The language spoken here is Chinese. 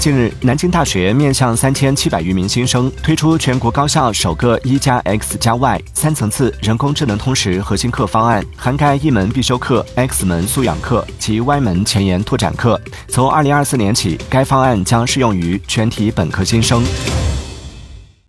近日南京大学面向三千七百余名新生推出全国高校首个一加 x 加 y 三层次人工智能通识核心课方案涵盖一门必修课 x 门素养课及 y 门前沿拓展课。从二零二四年起该方案将适用于全体本科新生。